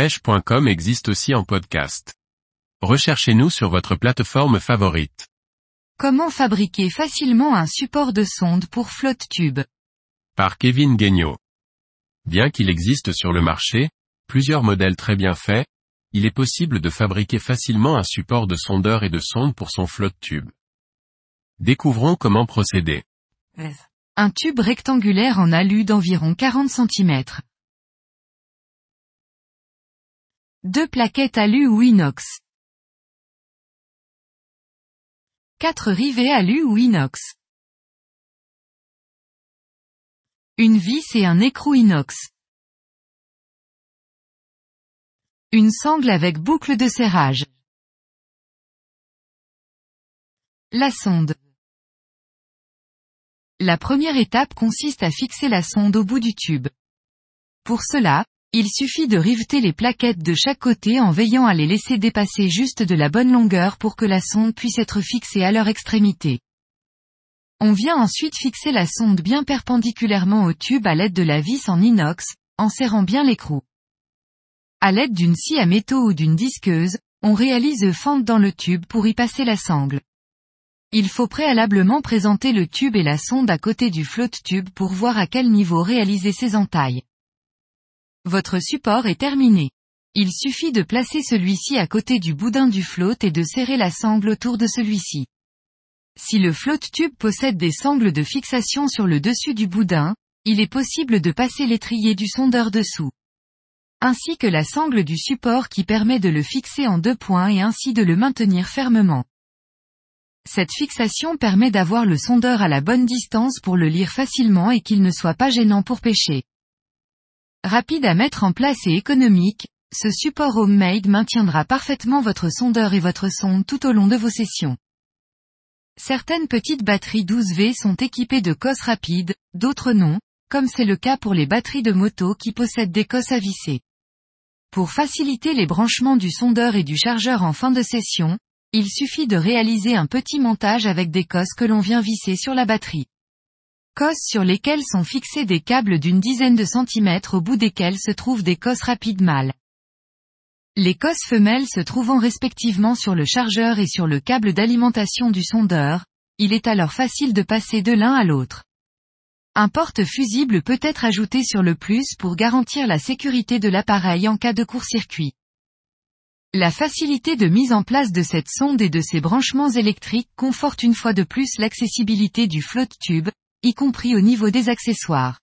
pêche.com existe aussi en podcast. Recherchez-nous sur votre plateforme favorite. Comment fabriquer facilement un support de sonde pour flotte tube? Par Kevin Guignot. Bien qu'il existe sur le marché, plusieurs modèles très bien faits, il est possible de fabriquer facilement un support de sondeur et de sonde pour son flotte tube. Découvrons comment procéder. Un tube rectangulaire en alu d'environ 40 cm. Deux plaquettes alu ou inox. Quatre rivets alu ou inox. Une vis et un écrou inox. Une sangle avec boucle de serrage. La sonde. La première étape consiste à fixer la sonde au bout du tube. Pour cela, il suffit de riveter les plaquettes de chaque côté en veillant à les laisser dépasser juste de la bonne longueur pour que la sonde puisse être fixée à leur extrémité. On vient ensuite fixer la sonde bien perpendiculairement au tube à l'aide de la vis en inox, en serrant bien l'écrou. À l'aide d'une scie à métaux ou d'une disqueuse, on réalise fente dans le tube pour y passer la sangle. Il faut préalablement présenter le tube et la sonde à côté du flotte tube pour voir à quel niveau réaliser ces entailles. Votre support est terminé. Il suffit de placer celui-ci à côté du boudin du flotte et de serrer la sangle autour de celui-ci. Si le flotte tube possède des sangles de fixation sur le dessus du boudin, il est possible de passer l'étrier du sondeur dessous ainsi que la sangle du support qui permet de le fixer en deux points et ainsi de le maintenir fermement. Cette fixation permet d'avoir le sondeur à la bonne distance pour le lire facilement et qu'il ne soit pas gênant pour pêcher. Rapide à mettre en place et économique, ce support homemade maintiendra parfaitement votre sondeur et votre sonde tout au long de vos sessions. Certaines petites batteries 12V sont équipées de cosses rapides, d'autres non, comme c'est le cas pour les batteries de moto qui possèdent des cosses à visser. Pour faciliter les branchements du sondeur et du chargeur en fin de session, il suffit de réaliser un petit montage avec des cosses que l'on vient visser sur la batterie. Cosses sur lesquelles sont fixés des câbles d'une dizaine de centimètres au bout desquels se trouvent des cosses rapides mâles. Les cosses femelles se trouvant respectivement sur le chargeur et sur le câble d'alimentation du sondeur, il est alors facile de passer de l'un à l'autre. Un porte-fusible peut être ajouté sur le plus pour garantir la sécurité de l'appareil en cas de court-circuit. La facilité de mise en place de cette sonde et de ses branchements électriques conforte une fois de plus l'accessibilité du flotte tube, y compris au niveau des accessoires.